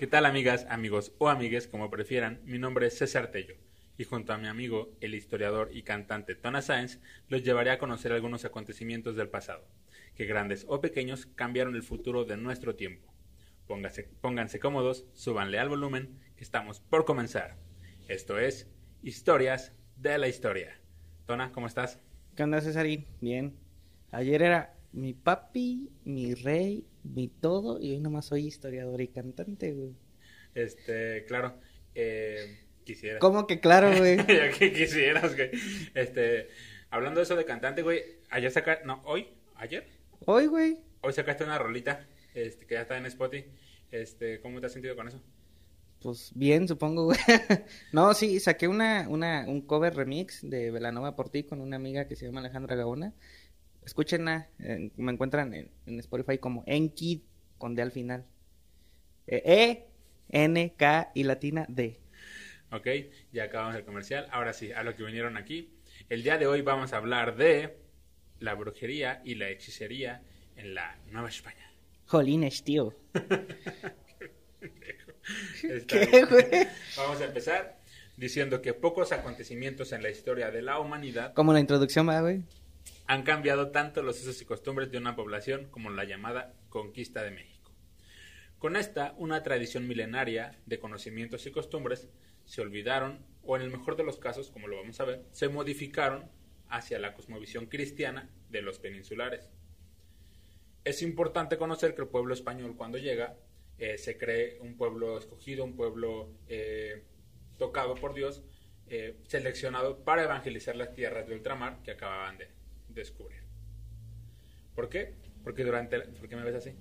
¿Qué tal amigas, amigos o amigues, como prefieran? Mi nombre es César Tello y junto a mi amigo, el historiador y cantante Tona Sáenz, los llevaré a conocer algunos acontecimientos del pasado, que grandes o pequeños cambiaron el futuro de nuestro tiempo. Pónganse, pónganse cómodos, súbanle al volumen, que estamos por comenzar. Esto es Historias de la Historia. Tona, ¿cómo estás? ¿Qué onda? Bien. Ayer era mi papi, mi rey, mi todo, y hoy nomás soy historiador y cantante, güey. Este, claro, eh, quisiera. ¿Cómo que claro, güey? ya que quisieras, güey. Este, hablando de eso de cantante, güey, ayer sacaste, no, hoy, ayer, Hoy, güey. hoy sacaste una rolita, este, que ya está en Spotify. Este, ¿cómo te has sentido con eso? Pues bien, supongo, güey. no, sí, saqué una, una, un cover remix de Velanova por ti con una amiga que se llama Alejandra Gaona. Escúchenla, eh, me encuentran en, en Spotify como Enkid con D al final. Eh, E, N, K y latina D. Ok, ya acabamos el comercial. Ahora sí, a lo que vinieron aquí. El día de hoy vamos a hablar de la brujería y la hechicería en la Nueva España. Jolines, tío. Vamos a empezar diciendo que pocos acontecimientos en la historia de la humanidad Como la introducción va, güey. Han cambiado tanto los usos y costumbres de una población como la llamada conquista de México. Con esta, una tradición milenaria de conocimientos y costumbres se olvidaron o en el mejor de los casos, como lo vamos a ver, se modificaron hacia la cosmovisión cristiana de los peninsulares. Es importante conocer que el pueblo español cuando llega eh, se cree un pueblo escogido, un pueblo eh, tocado por Dios, eh, seleccionado para evangelizar las tierras de ultramar que acababan de descubrir. ¿Por qué? Porque durante... ¿Por qué me ves así?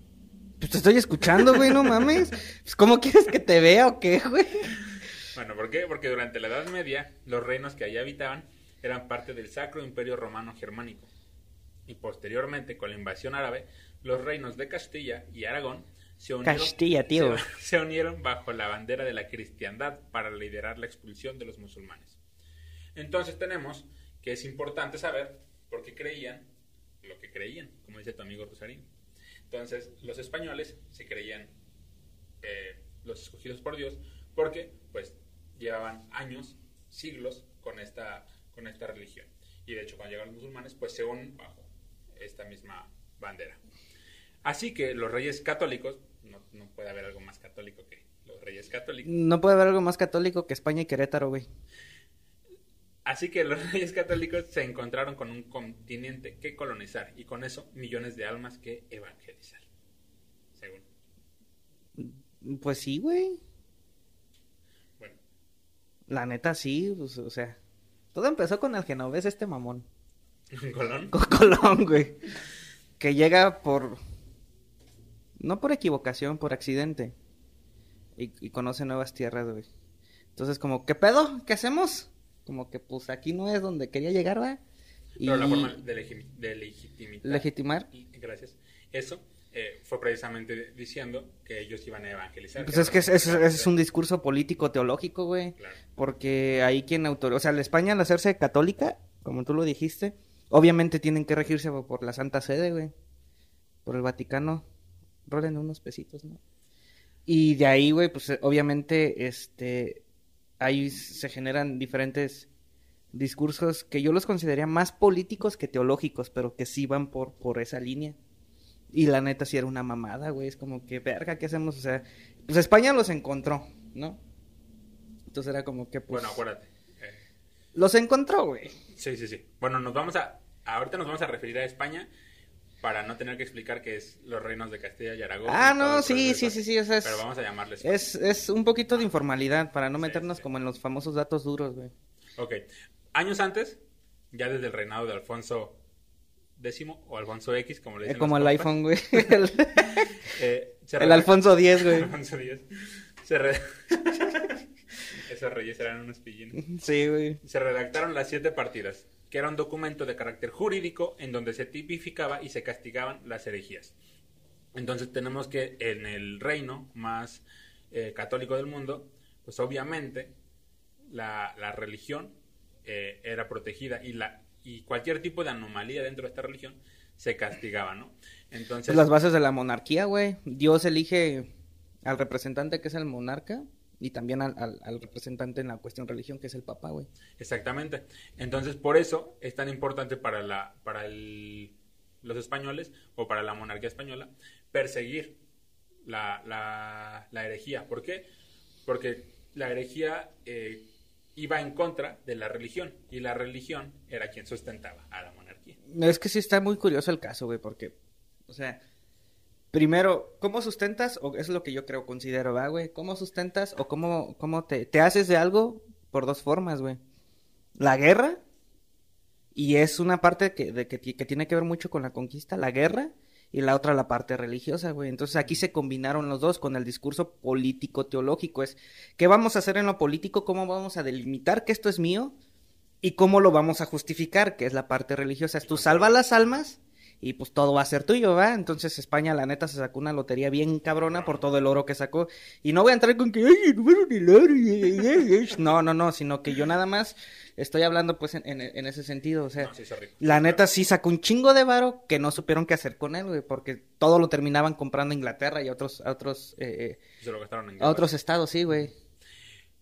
Pues te estoy escuchando, güey, no mames. Pues, ¿Cómo quieres que te vea o qué, güey? Bueno, ¿por qué? Porque durante la Edad Media los reinos que allí habitaban eran parte del Sacro Imperio Romano Germánico. Y posteriormente, con la invasión árabe, los reinos de Castilla y Aragón se unieron, Castilla, tío. se- se unieron bajo la bandera de la cristiandad para liderar la expulsión de los musulmanes. Entonces tenemos que es importante saber por qué creían lo que creían, como dice tu amigo Rosarín. Entonces, los españoles se creían eh, los escogidos por Dios porque pues llevaban años, siglos con esta, con esta religión. Y de hecho cuando llegan los musulmanes pues se unen bajo esta misma bandera. Así que los reyes católicos, no, no puede haber algo más católico que los reyes católicos, No puede haber algo más católico que España y Querétaro, güey. Así que los reyes católicos se encontraron con un continente que colonizar y con eso millones de almas que evangelizar. Según. Pues sí, güey. Bueno, La neta sí, pues, o sea. Todo empezó con el genovés este mamón. Colón. Con Colón, güey. Que llega por... No por equivocación, por accidente. Y, y conoce nuevas tierras, güey. Entonces como, ¿qué pedo? ¿Qué hacemos? Como que pues aquí no es donde quería llegar, güey. Y Pero la forma de, legi- de legitimidad. legitimar. Y- Gracias. Eso eh, fue precisamente diciendo que ellos iban a evangelizar. Pues que es que era es, un discurso político teológico, güey. Claro. Porque ahí quien autor... O sea, la España al hacerse católica, como tú lo dijiste, obviamente tienen que regirse por- la Santa Sede, güey. Por el Vaticano. Rolen unos pesitos, ¿no? Y de ahí, güey, pues obviamente, este... Ahí se generan diferentes discursos que yo los consideraría más políticos que teológicos, pero que sí van por, por esa línea. Y la neta sí era una mamada, güey. Es como que, verga, ¿qué hacemos? O sea, pues España los encontró, ¿no? Entonces era como que, pues... Bueno, acuérdate. Eh, Los encontró, güey. sí, sí, sí. Bueno, nos vamos a. Ahorita nos vamos a referir a España para no tener que explicar que es los reinos de Castilla y Aragón. Ah, y no, sí, sí, sí, sí, o sea, es, Pero vamos a llamarles. es, es un poquito de informalidad para no Sí, meternos sí. como en los famosos datos duros, güey. Ok. Años antes, ya desde el reinado de Alfonso X o Alfonso X, como le Es dicen. como el compas, iPhone, güey. El, eh, el Alfonso X, güey. Alfonso X. Se re- Esos reyes eran unos pillines. Sí, güey. Se redactaron las siete partidas, que era un documento de carácter jurídico en donde se tipificaba y se castigaban las herejías. Entonces tenemos que en el reino más eh, católico del mundo, pues obviamente la, religión eh, era protegida y, la, y cualquier tipo de anomalía dentro de esta religión se castigaba, ¿no? Entonces, Pues las bases de la monarquía, güey. Dios elige al representante que es el monarca y también al, al, al representante en la cuestión religión que es el papa, güey. Exactamente. Entonces, por eso es tan importante para, la, para el, los españoles o para la monarquía española perseguir la, la, la herejía. ¿Por qué? Porque la herejía eh, iba en contra de la religión y la religión era quien sustentaba a la monarquía. Es que sí está muy curioso el caso, güey, porque, o sea, primero, ¿cómo sustentas? O es lo que yo creo, considero, ¿va, güey? ¿Cómo sustentas o cómo, cómo te, te haces de algo por dos formas, güey? La guerra, y es una parte que, de, que, que tiene que ver mucho con la conquista, la guerra, y la otra la parte religiosa, güey. Entonces aquí se combinaron los dos con el discurso político teológico. Es, ¿qué vamos a hacer en lo político? ¿Cómo vamos a delimitar que esto es mío? ¿Y cómo lo vamos a justificar? Que es la parte religiosa. Es tú salva las almas y pues todo va a ser tuyo, ¿va? Entonces España, la neta, se sacó una lotería bien cabrona por todo el oro que sacó. Y no voy a entrar con que, ay, el oro. No, no, no, sino que yo nada más estoy hablando pues en, en, en ese sentido. O sea, No, sí, la neta sí sacó un chingo de varo que no supieron qué hacer con él, güey, porque todo lo terminaban comprando a Inglaterra y a otros, a otros, eh, Se lo gastaron en a guerra. otros estados, sí, güey.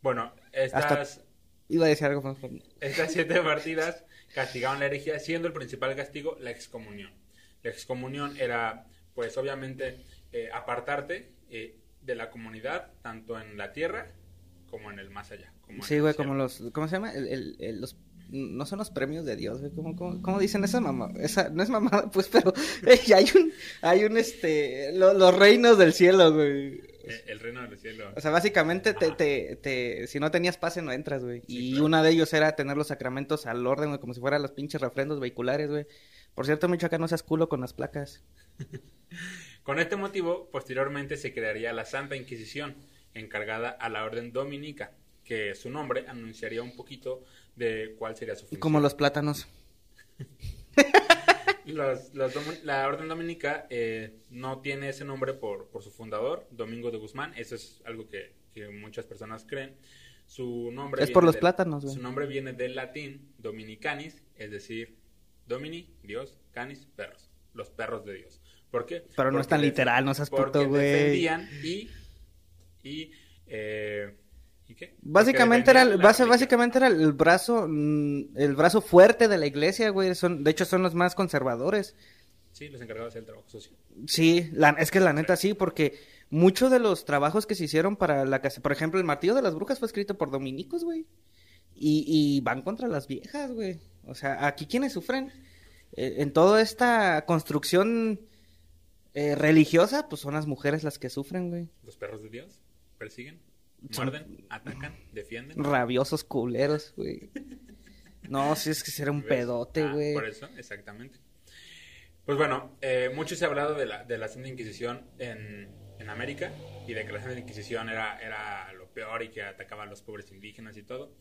Bueno, estas, Iba a decir algo más. estas siete partidas castigaban la herejía, siendo el principal castigo la excomunión. La excomunión era, pues obviamente, eh, apartarte eh, de la comunidad, tanto en la tierra como en el más allá. como Sí, güey, como los, ¿cómo se llama? El, el- el- los, no son los premios de Dios, güey, ¿cómo, cómo, cómo dicen esa mamá? Esa, no es mamada, pues, pero ey, hay un, hay un, este, lo- los reinos del cielo, güey. Eh, el reino del cielo. O sea, básicamente te, te, te, si no tenías pase no entras, güey. Sí, y claro. una de ellos era tener los sacramentos al orden, güey, como si fueran los pinches refrendos vehiculares, güey. Por cierto, Michoacán, no seas culo con las placas. Con este motivo, posteriormente se crearía la Santa Inquisición, encargada a la orden dominica, que su nombre anunciaría un poquito de cuál sería su función. Como los plátanos. Los- los la orden dominica eh, no tiene ese nombre por, por su fundador, Domingo de Guzmán. Eso es algo que, que muchas personas creen. Su nombre Es por los plátanos, güey. Su nombre viene del latín dominicanis, es decir, domini, Dios, canis, perros. Los perros de Dios. ¿Por qué? Pero no es Porque tan literal, no seas puto, porque güey. defendían y... y eh, ¿Y qué? Básicamente era, el- base- básicamente era el brazo, mm, el brazo fuerte de la iglesia, güey. Son, de hecho, son los más conservadores. Sí, los encargados del trabajo sucio. Sí, la, es que la neta sí, porque muchos de los trabajos que se hicieron para la casa, por ejemplo, el martillo de las brujas fue escrito por dominicos, güey. Y, y van contra las viejas, güey. O sea, aquí quienes sufren eh, en toda esta construcción eh, religiosa, pues son las mujeres las que sufren, güey. Los perros de Dios persiguen, muerden, atacan, defienden. Rabiosos culeros, güey. No, sí es que será un ¿Ves? pedote, Ah, güey. por eso, exactamente. Pues bueno, eh, mucho se ha hablado de la, de la Santa Inquisición en, en América y de que la Santa Inquisición era, era lo peor y que atacaba a los pobres indígenas y todo.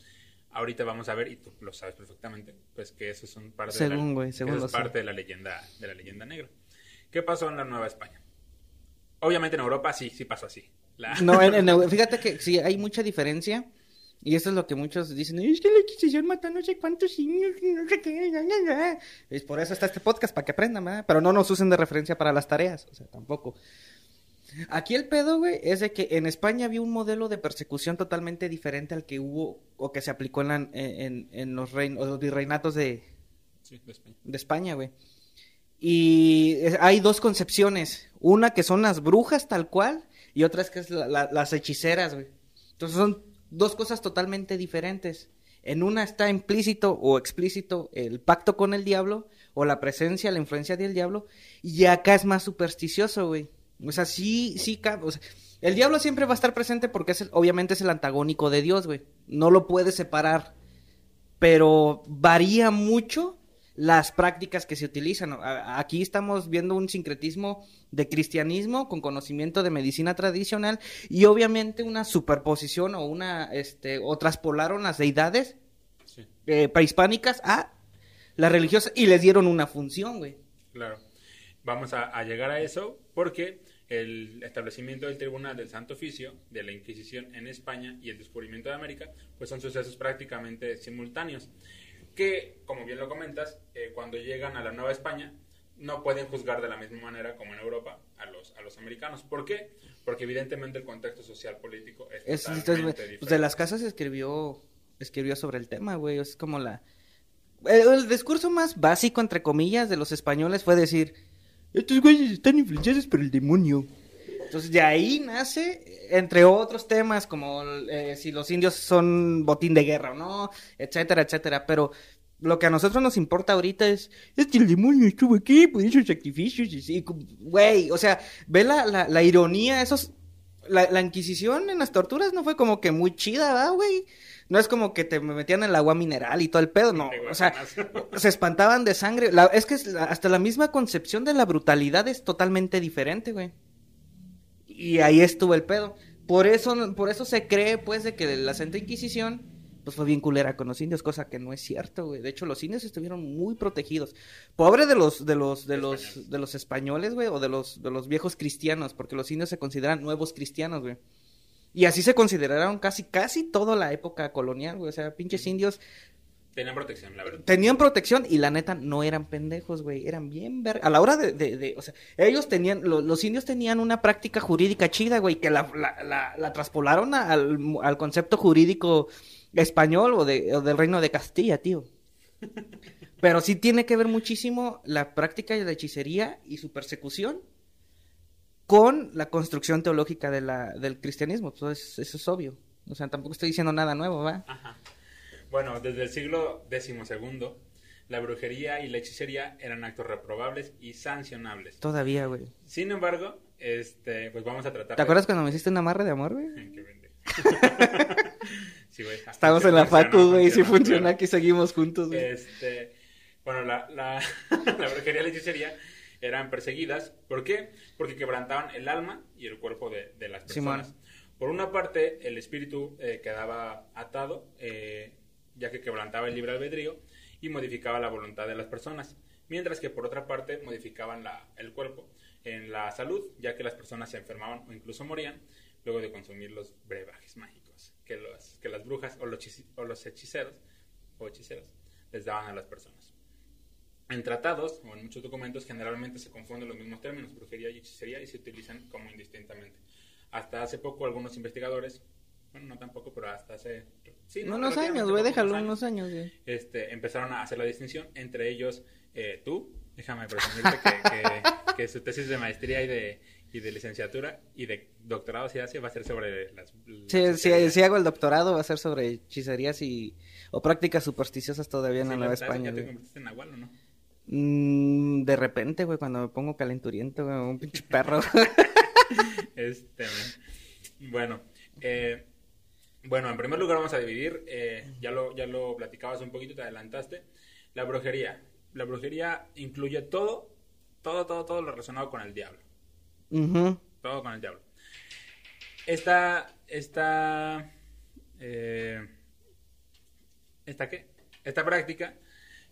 Ahorita vamos a ver, y tú lo sabes perfectamente, pues que eso es un parte, de, la, güey, según eso es parte de la leyenda de la leyenda negra. ¿Qué pasó en la Nueva España? Obviamente en Europa sí, sí pasó así. La- No, en- en- fíjate que sí, hay mucha diferencia. Y eso es lo que muchos dicen, es que la Inquisición mató no sé cuántos niños no sé qué. ya, ya, ya". Es por eso está este podcast, para que aprendan, ¿verdad? Pero no nos usen de referencia para las tareas, o sea, tampoco. Aquí el pedo, güey, es de que en España había un modelo de persecución totalmente diferente al que hubo o que se aplicó en, la- en, en- en los, rein- o los virreinatos de, Sí, de España. de España, güey. Y es- hay dos concepciones. Una que son las brujas tal cual y otra es que es la- la- las hechiceras, güey. Entonces son dos cosas totalmente diferentes. En una está implícito o explícito el pacto con el diablo o la presencia, la influencia del diablo. Y acá es más supersticioso, güey. O sea, sí, sí, el diablo siempre va a estar presente porque es el- obviamente es el antagónico de Dios, güey. No lo puedes separar pero varía mucho las prácticas que se utilizan. Aquí estamos viendo un sincretismo de cristianismo con conocimiento de medicina tradicional y obviamente una superposición o una este o traspolaron las deidades Sí, eh, prehispánicas a las religiosas y les dieron una función, güey. claro. Vamos a, a llegar a eso porque el establecimiento del Tribunal del Santo Oficio, de la Inquisición en España y el descubrimiento de América, pues son sucesos prácticamente simultáneos. Que, como bien lo comentas, eh, cuando llegan a la Nueva España, no pueden juzgar de la misma manera como en Europa a los, a los americanos. ¿Por qué? Porque evidentemente el contexto social político es, Es, totalmente entonces, diferente. pues de las casas escribió, escribió sobre el tema, güey. Es como la... El, el discurso más básico, entre comillas, de los españoles fue decir, estos güeyes están influenciados por el demonio. Entonces de ahí nace, entre otros temas, como eh, si los indios son botín de guerra o no, etcétera, etcétera. Pero lo que a nosotros nos importa ahorita es, es que el demonio estuvo aquí, por esos sacrificios, y güey, o sea, ve la, la, la ironía, esos, la, la Inquisición en las torturas no fue como que muy chida, ¿verdad, güey? No es como que te metían el agua mineral y todo el pedo, no, o sea, se espantaban de sangre. La- es que hasta la misma concepción de la brutalidad es totalmente diferente, güey. Y ahí estuvo el pedo. Por eso, por eso se cree, pues, de que la Santa Inquisición, pues, fue bien culera con los indios, cosa que no es cierto, güey. De hecho, los indios estuvieron muy protegidos. Pobre de los, de los, de los, Españoles. de los españoles, güey, o de los, de los viejos cristianos, porque los indios se consideran nuevos cristianos, güey. Y así se consideraron casi, casi toda la época colonial, güey. O sea, pinches indios Tenían protección, la verdad. tenían protección y la neta no eran pendejos, güey, eran bien ver... A la hora de, de, de- o sea, ellos tenían, lo- los indios tenían una práctica jurídica chida, güey, que la, la, la, la traspolaron a- al, al concepto jurídico español o, de, o del reino de Castilla, tío. Pero sí tiene que ver muchísimo la práctica de la hechicería y su persecución con la construcción teológica de la, del cristianismo, pues eso es obvio. O sea, tampoco estoy diciendo nada nuevo, ¿va? Ajá. Bueno, desde el siglo XII, la brujería y la hechicería eran actos reprobables y sancionables. Todavía, güey. Sin embargo, este, pues vamos a tratar. ¿Te acuerdas cuando me hiciste un amarre de amor, güey? Qué. Sí, güey. Estamos en la facu, güey, si funciona, aquí seguimos juntos, güey. Este, bueno, la, la, la brujería y la hechicería eran perseguidas. ¿Por qué? Porque quebrantaban el alma y el cuerpo de, de las Simón. personas. Por una parte, el espíritu eh, quedaba atado, eh, ya que quebrantaba el libre albedrío y modificaba la voluntad de las personas. Mientras que por otra parte, modificaban el cuerpo en la salud, ya que las personas se enfermaban o incluso morían luego de consumir los brebajes mágicos que, los, que las brujas o los, o los hechiceros o hechiceros les daban a las personas. En tratados o en muchos documentos generalmente se confunden los mismos términos, brujería y hechicería, y se utilizan como indistintamente. Hasta hace poco algunos investigadores, bueno, no tampoco, pero hasta hace... Sí, no, unos años, güey, déjalo, unos años, güey. este, empezaron a hacer la distinción, entre ellos eh, tú, déjame presumirte que, que- que su tesis de maestría y de, y de licenciatura y de doctorado si hace va a ser sobre las... Sí, si, si hago el doctorado va a ser sobre hechicerías y... o prácticas supersticiosas todavía en Sí, la Nueva España, ¿Ya te convertiste en Nahual o no? Mm, de repente, güey, cuando me pongo calenturiento, güey, un pinche perro. Este, bueno, eh, bueno, en primer lugar vamos a dividir, eh, ya, lo, ya lo platicabas un poquito, te adelantaste, la brujería. La brujería incluye todo, todo, todo, todo lo relacionado con el diablo. Ujú. Todo con el diablo. Esta, esta, eh, ¿esta qué? Esta práctica,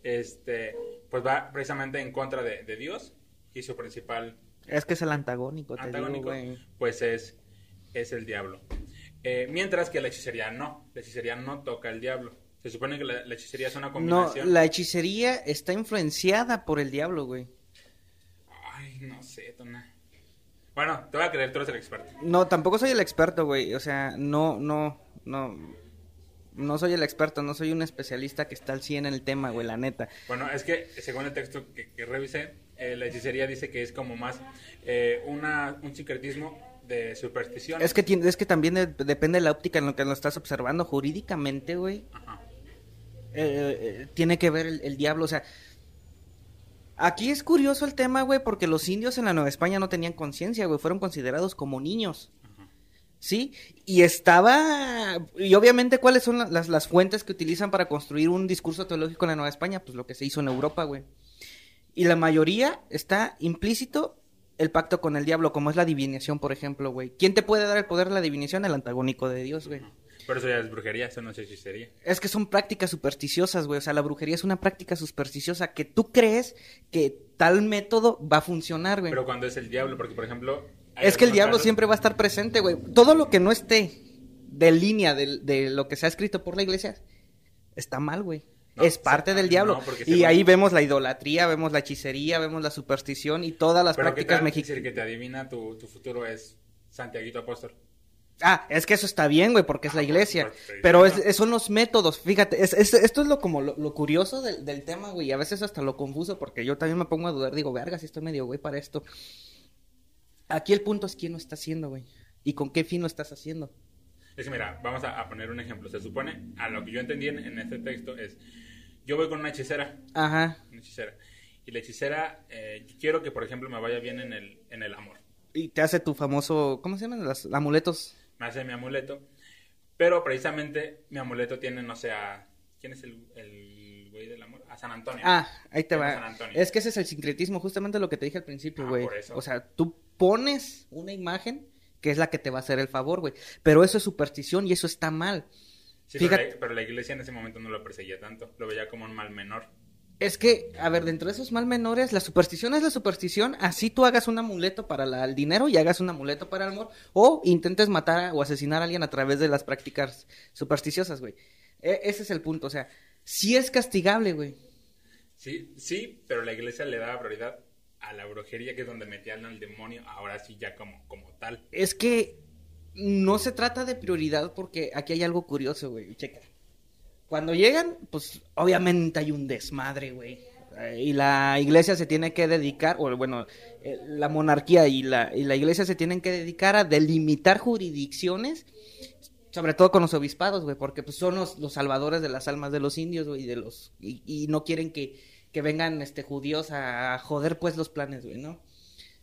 este, pues va precisamente en contra de, de Dios y su principal Es que es el antagónico, te antagónico, digo, pues es, es el diablo. Eh, mientras que la hechicería no, la hechicería no toca el diablo. Se supone que la, la hechicería es una No, combinación. la hechicería está influenciada por el diablo, güey. Ay, no sé, Tona. Bueno, te voy a creer, tú eres el experto. No, tampoco soy el experto, güey. O sea, no, no, no. No soy el experto, no soy un especialista que está al 100 en el tema, güey, la neta. Bueno, es que según el texto que, que revisé, eh, la hechicería dice que es como más eh, una, un sincretismo de superstición. Es que, tiene- es que también de- depende de la óptica en lo que lo estás observando. Jurídicamente, güey, eh, eh, tiene que ver el, el diablo. O sea, aquí es curioso el tema, güey, porque los indios en la Nueva España no tenían conciencia, güey. Fueron considerados como niños. Ajá. ¿Sí? Y estaba... Y obviamente, ¿cuáles son la- las, las fuentes que utilizan para construir un discurso teológico en la Nueva España? Pues lo que se hizo en Europa, güey. Y la mayoría está implícito el pacto con el diablo, como es la adivinación, por ejemplo, güey. ¿Quién te puede dar el poder de la adivinación? El antagónico de Dios, güey. Pero eso ya es brujería, eso no es hechicería. Es que son prácticas supersticiosas, güey. O sea, la brujería es una práctica supersticiosa que tú crees que tal método va a funcionar, güey. Pero cuando es el diablo, porque por ejemplo... Es que el diablo casos- siempre va a estar presente, güey. Todo lo que no esté de línea de, de lo que se ha escrito por la iglesia está mal, güey. Es parte del diablo. y ahí vemos la idolatría, vemos la hechicería, vemos la superstición y todas las prácticas mexicanas. que te adivina tu, futuro es Santiaguito Apóstol. Ah, es que eso está bien, güey, porque es la iglesia. Pero es, son los métodos, fíjate, esto es lo como lo, curioso del, del, tema, güey, y a veces hasta lo confuso, porque yo también me pongo a dudar, digo, verga, si estoy medio güey para esto. Aquí el punto es quién lo está haciendo, güey, y con qué fin lo estás haciendo. Es que mira, vamos a, poner un ejemplo. Se supone, a lo que yo entendí en, este texto es, yo voy con una hechicera. Ajá. Una hechicera. Y la hechicera, eh, quiero que, por ejemplo, me vaya bien en el, en el amor. Y te hace tu famoso, ¿cómo se llaman? Los amuletos. Me hace mi amuleto. Pero precisamente mi amuleto tiene, no sé, a... ¿Quién es el, el güey del amor? A San Antonio. Ah, ahí te va. Es que ese es el sincretismo, justamente lo que te dije al principio, ah, güey. o sea, tú pones una imagen que es la que te va a hacer el favor, güey. Pero eso es superstición y eso está mal. Sí, Fíjate... pero, la, iglesia en ese momento no lo perseguía tanto, lo veía como un mal menor. Es que, a ver, dentro de esos mal menores, la superstición es la superstición, así tú hagas un amuleto para el dinero y hagas un amuleto para el amor, o intentes matar o asesinar a alguien a través de las prácticas supersticiosas, güey. E, ese es el punto, o sea, sí es castigable, güey. Sí, sí, pero la iglesia le da prioridad a la brujería, que es donde metían al demonio, ahora sí ya como, como tal. Es que no se trata de prioridad porque aquí hay algo curioso, güey. Checa. Cuando llegan, pues obviamente hay un desmadre, güey. Y la iglesia se tiene que dedicar, o bueno, eh, la monarquía y la, y la iglesia se tienen que dedicar a delimitar jurisdicciones, sobre todo con los obispados, güey, porque pues, son los, salvadores de las almas de los indios, güey, y, de los, y no quieren que, que vengan este judíos a joder pues los planes, güey, ¿no?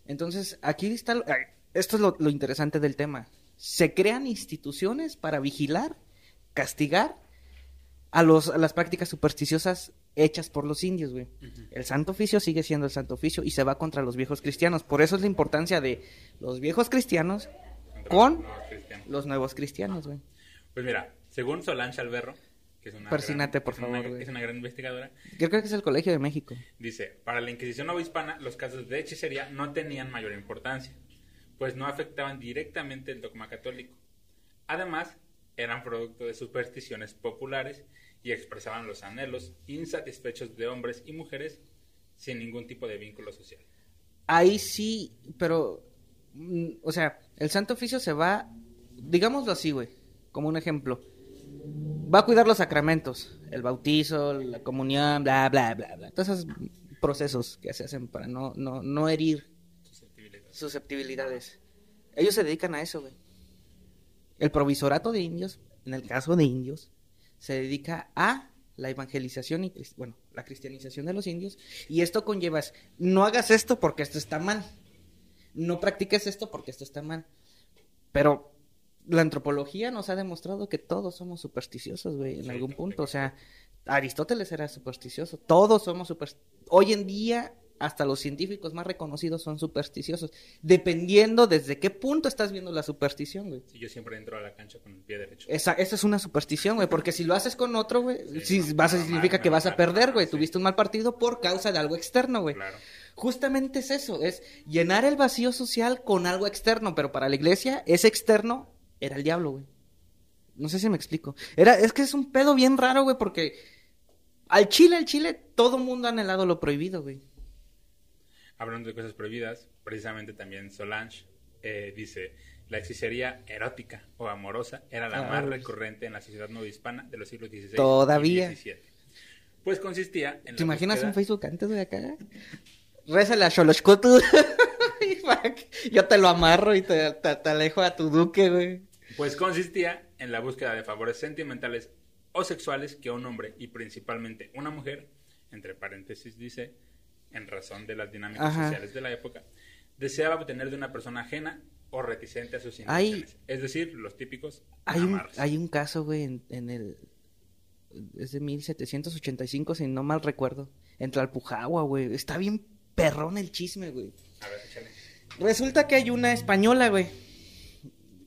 Entonces, aquí está, esto es lo, interesante del tema. Se crean instituciones para vigilar, castigar a, los, a las prácticas supersticiosas hechas por los indios, güey. El santo oficio sigue siendo el santo oficio y se va contra los viejos cristianos. Por eso es la importancia de los viejos cristianos con los nuevos cristianos, güey. Pues mira, según Solange Alberro, que es una Persínate, por favor. es una gran investigadora. Yo creo que es el Colegio de México. Dice, para la Inquisición Hispana, los casos de hechicería no tenían mayor importancia, pues no afectaban directamente el dogma católico. Además, eran producto de supersticiones populares y expresaban los anhelos insatisfechos de hombres y mujeres sin ningún tipo de vínculo social. Ahí sí, pero, mm, o sea, el Santo Oficio se va, digámoslo así, güey, como un ejemplo va a cuidar los sacramentos, el bautizo, la comunión, bla, bla, bla, bla. Todos esos procesos que se hacen para no, no, no herir susceptibilidades. Ellos se dedican a eso, güey. El provisorato de indios, en el caso de indios, se dedica a la evangelización y, bueno, la cristianización de los indios. Y esto conlleva, no hagas esto porque esto está mal. No practiques esto porque esto está mal. Pero la antropología nos ha demostrado que todos somos supersticiosos, güey, en algún punto. O sea, Aristóteles era supersticioso. Todos somos supersticiosos. Hoy en día, hasta los científicos más reconocidos son supersticiosos. Dependiendo desde qué punto estás viendo la superstición, güey. Sí, yo siempre entro a la cancha con el pie derecho. Esa, esa es una superstición, güey. Porque si lo haces con otro, güey, vas a, significa que vas a perder, güey. Tuviste un mal partido por causa de algo externo, güey. Claro. Justamente es eso, es llenar el vacío social con algo externo, pero para la iglesia es externo era el diablo, güey. No sé si me explico. Era, es que es un pedo bien raro, güey, porque al Chile, al Chile, todo mundo ha anhelado lo prohibido, güey. Hablando de cosas prohibidas, precisamente también Solange eh, dice, la hechicería erótica o amorosa era la más recurrente en la sociedad hispana de los siglos XVI Todavía. y XVII. Pues consistía en ¿Te imaginas un Facebook antes de acá? Rézale a Xoloshkotu. Yo te lo amarro y te, te alejo a tu duque, güey. Pues consistía en la búsqueda de favores sentimentales o sexuales que un hombre y principalmente una mujer, entre paréntesis dice, en razón de las dinámicas sociales de la época, deseaba obtener de una persona ajena o reticente a sus intenciones. es decir, los típicos hay un, hay un caso, güey, en, el... Es de 1785, si no mal recuerdo. En Tlalpujagua, güey. Está bien perrón el chisme, güey. A ver, échale. Resulta que hay una española, güey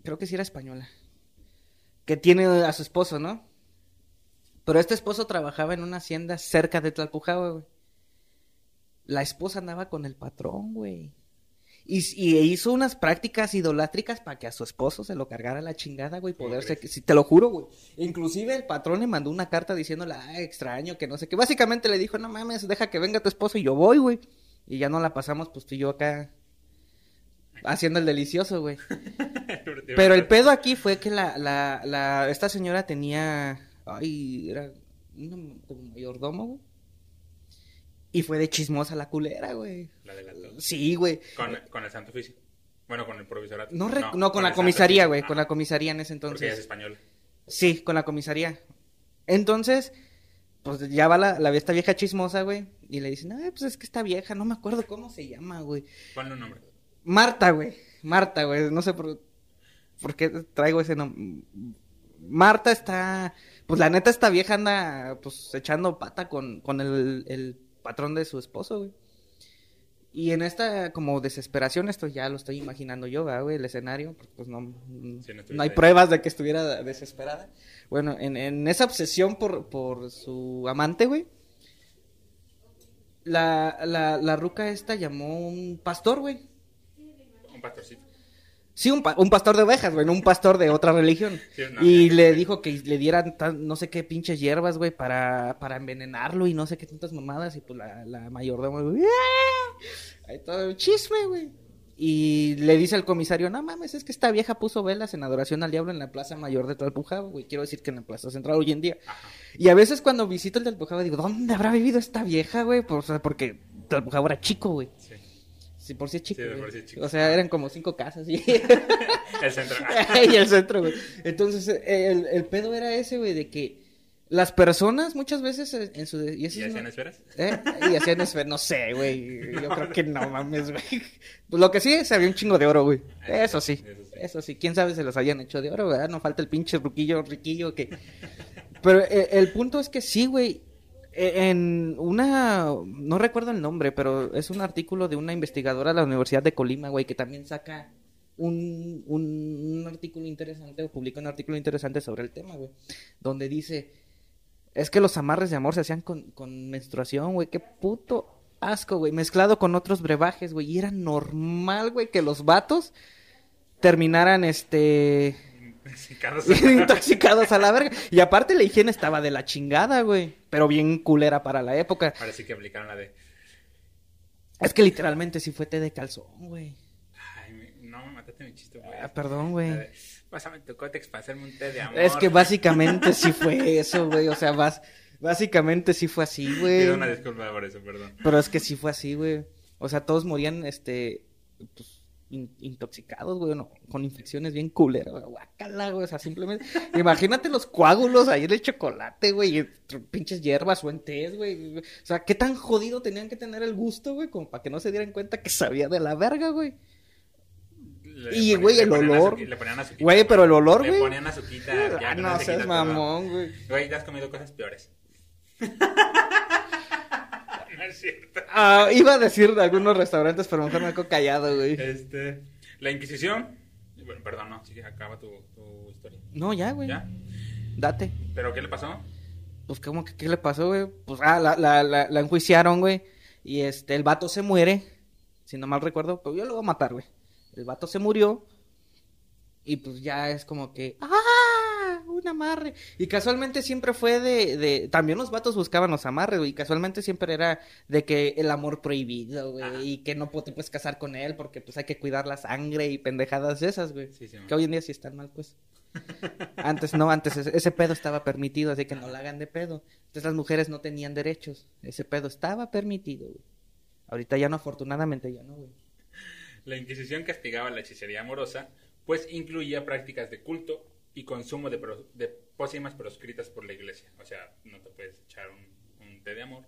creo que sí era española, que tiene a su esposo, ¿no? Pero este esposo trabajaba en una hacienda cerca de Tlalpujahua, güey. La esposa andaba con el patrón, güey. Y, y hizo unas prácticas idolátricas para que a su esposo se lo cargara la chingada, güey, ¿Cómo poderse, si te lo juro, güey. Inclusive el patrón le mandó una carta diciéndole, ah, extraño, que no sé qué. Básicamente le dijo, no mames, deja que venga tu esposo y yo voy, güey. Y ya no la pasamos, pues tú y yo acá haciendo el delicioso, güey. Pero el pedo aquí fue que la, la, la, esta señora tenía, ay, era como mayordomo, güey. Y fue de chismosa la culera, güey. La delató. Sí, güey. Con, con el Santo Oficio. Bueno, con el provisorato. No, no, con el la comisaría, güey, Ah, con la comisaría en ese Porque ella es entonces. española. Sí, con la comisaría. Entonces, pues ya va la, la esta vieja chismosa, güey, y le dicen, ay, pues es que esta vieja, no me acuerdo cómo se llama, güey. Ponle un nombre. Marta, güey. Marta, güey. No sé por, por qué traigo ese nombre. Marta está. Pues la neta, esta vieja anda pues echando pata con, con el, el patrón de su esposo, güey. Y en esta como desesperación, esto ya lo estoy imaginando yo, ¿verdad, güey, el escenario, porque pues no, Sí, no estuviste no hay ahí. pruebas de que estuviera desesperada. Bueno, en, en esa obsesión por, por su amante, güey, la, la, la ruca esta llamó un pastor, güey. Un pastorcito. Sí, un, pa- un pastor de ovejas, güey, no un pastor de otra religión. Sí, no, y le dijo que le dieran tan- no sé qué pinches hierbas, güey, para, para envenenarlo y no sé qué tantas mamadas. Y pues la, la mayordomo, güey, ¡ah! Ahí todo el chisme, güey. Y le dice al comisario, no mames, es que esta vieja puso velas en adoración al diablo en la plaza mayor de Tlalpujahua, güey. Quiero decir que en la plaza central hoy en día. Ajá. Y a veces cuando visito el Tlalpujahua digo, ¿dónde habrá vivido esta vieja, güey? Por- o sea, porque Tlalpujahua era chico, güey. Sí. Sí, por si es chico. Sí, por sí es chico. O sea, eran como cinco casas. Y... El centro. y el centro, güey. Entonces, el, el pedo era ese, güey, de que las personas muchas veces en su... Y, ¿Y hacían esferas? ¿Eh? Y hacían esfer- no sé, güey. Yo creo que no mames, güey. Pues lo que sí es, había un chingo de oro, güey. Eso sí. Eso sí. Eso sí. Quién sabe si los habían hecho de oro, ¿verdad? No falta el pinche ruquillo, riquillo que. Pero eh, el punto es que sí, güey. Eh, En una. No recuerdo el nombre, pero es un artículo de una investigadora de la Universidad de Colima, güey, que también saca un, un, artículo interesante o publica un artículo interesante sobre el tema, güey. Donde dice. Es que los amarres de amor se hacían con, con menstruación, güey. Qué puto asco, güey. Mezclado con otros brebajes, güey. Y era normal, güey, que los vatos terminaran, este... Carlos. intoxicados a la verga. Y aparte la higiene estaba de la chingada, güey. Pero bien culera para la época. Ahora sí que aplicaron la de. Es que literalmente sí fue té de calzón, güey. Ay, no, me mataste mi chiste, güey. Ah, perdón, güey. de, Pásame tu cótex para hacerme un té de amor. Es que básicamente sí fue eso, güey. O sea, básicamente sí fue así, güey. Pido una disculpa por eso, perdón. Pero es que sí fue así, güey. O sea, todos morían, este, pues, in- intoxicados, güey, no, con infecciones bien culeras, güey. Guácala, güey. O sea, simplemente, imagínate los coágulos ahí en el chocolate, güey, y pinches hierbas o en güey. O sea, qué tan jodido tenían que tener el gusto, güey, como para que no se dieran cuenta que sabía de la verga, güey. Le Y, güey, le el olor. Le ponían azuquita, Güey, pero el olor, Le güey. ponían azuquita. ya Ah, con no seas mamón, güey. Güey, ya has comido cosas peores. es cierto. Ah, iba a decir de algunos restaurantes, pero mejor me quedo callado, güey. Este. La Inquisición. Bueno, perdón, no, sí, acaba tu, tu historia. No, ya, güey. ¿Ya? Date. ¿Pero qué le pasó? Pues, ¿cómo que qué le pasó, güey? Pues, ah, la, la, la, la enjuiciaron, güey. Y este, el vato se muere. Si no mal recuerdo, pues yo lo voy a matar, güey. El vato se murió. Y pues ya es como que. ¡Ah! Un amarre. Y casualmente siempre fue de. de... También los vatos buscaban los amarres, güey. Y casualmente siempre era de que el amor prohibido, güey. Y que no te puedes casar con él porque pues hay que cuidar la sangre y pendejadas de esas, güey. Sí, sí, Que hoy en día sí están mal, pues. Antes no, antes ese, ese pedo estaba permitido, así que no la hagan de pedo. Entonces las mujeres no tenían derechos. Ese pedo estaba permitido, güey. Ahorita ya no, afortunadamente ya no, güey. La Inquisición castigaba la hechicería amorosa, pues incluía prácticas de culto y consumo de, pro- de pócimas proscritas por la iglesia. O sea, no te puedes echar un, un té de amor.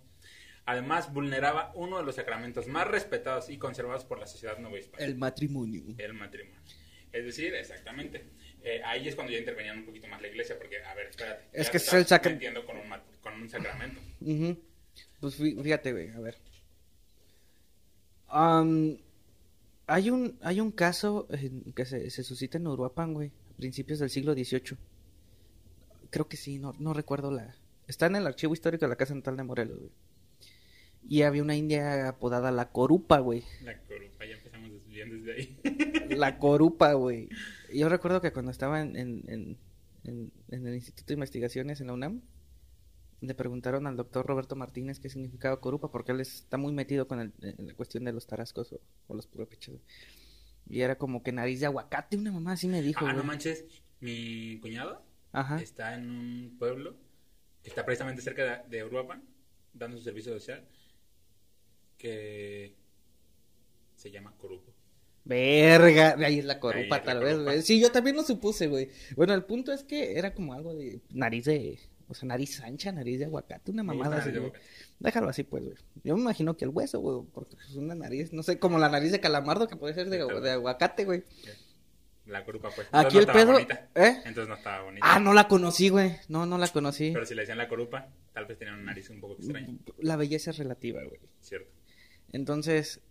Además, vulneraba uno de los sacramentos más respetados y conservados por la sociedad novohispana, El matrimonio. el matrimonio. Es decir, exactamente. eh, ahí es cuando ya intervenían un poquito más la iglesia, porque, a ver, espérate. Es que es el estás sacra- metiendo con un, con un sacramento. Ujú. Pues fí- fíjate, güey, a ver. Am, hay un hay un caso que se, se suscita en Uruapan, güey, principios del siglo XVIII. Creo que sí, no, no recuerdo la... Está en el archivo histórico de la Casa Natal de Morelos, güey. Y había una india apodada la Corupa, güey. La corupa, ya empezamos bien bien desde ahí. La corupa, güey. Yo recuerdo que cuando estaba en, en, en, en- en el Instituto de Investigaciones en la UNAM, le preguntaron al doctor Roberto Martínez qué significaba corupa, porque él está muy metido con el- en la cuestión de los tarascos o, o los purépechas. Y era como que nariz de aguacate, una mamá así me dijo. ah, no güey. manches. Mi cuñado Ajá. está en un pueblo que está precisamente cerca de, de Uruapan, dando su servicio social, que se llama Corupo. Verga, ahí es la corupa, la tal vez, corupa. güey. Sí, yo también lo supuse, güey. Bueno, el punto es que era como algo de nariz de, o sea, nariz ancha, nariz de aguacate, una mamada así, de güey. Déjalo así, pues, güey. Yo me imagino que el hueso, güey, porque es una nariz, no sé, como la nariz de calamardo que puede ser de, aguacate, güey. La Corupa, pues. Aquí Entonces el no estaba pedo, bonita. ¿eh? Entonces no estaba bonita. Ah, no la conocí, güey. No, no la conocí. Pero si le decían la Corupa, tal vez tenían una nariz un poco extraña. La belleza es relativa, güey. Cierto. Entonces,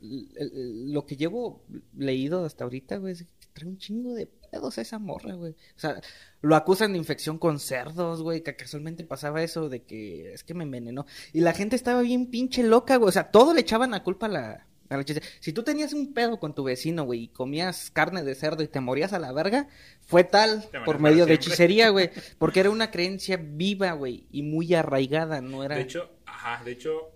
lo que llevo leído hasta ahorita, güey, es trae un chingo de pedos esa morra, güey. O sea, lo acusan de infección con cerdos, güey, que casualmente pasaba eso de que es que me envenenó. Y la gente estaba bien pinche loca, güey. O sea, todo le echaban la culpa a la, a la. Si tú tenías un pedo con tu vecino, güey, y comías carne de cerdo y te morías a la verga, fue tal por medio de hechicería, güey. Porque era una creencia viva, güey, y muy arraigada, no era... De hecho, ajá, de hecho,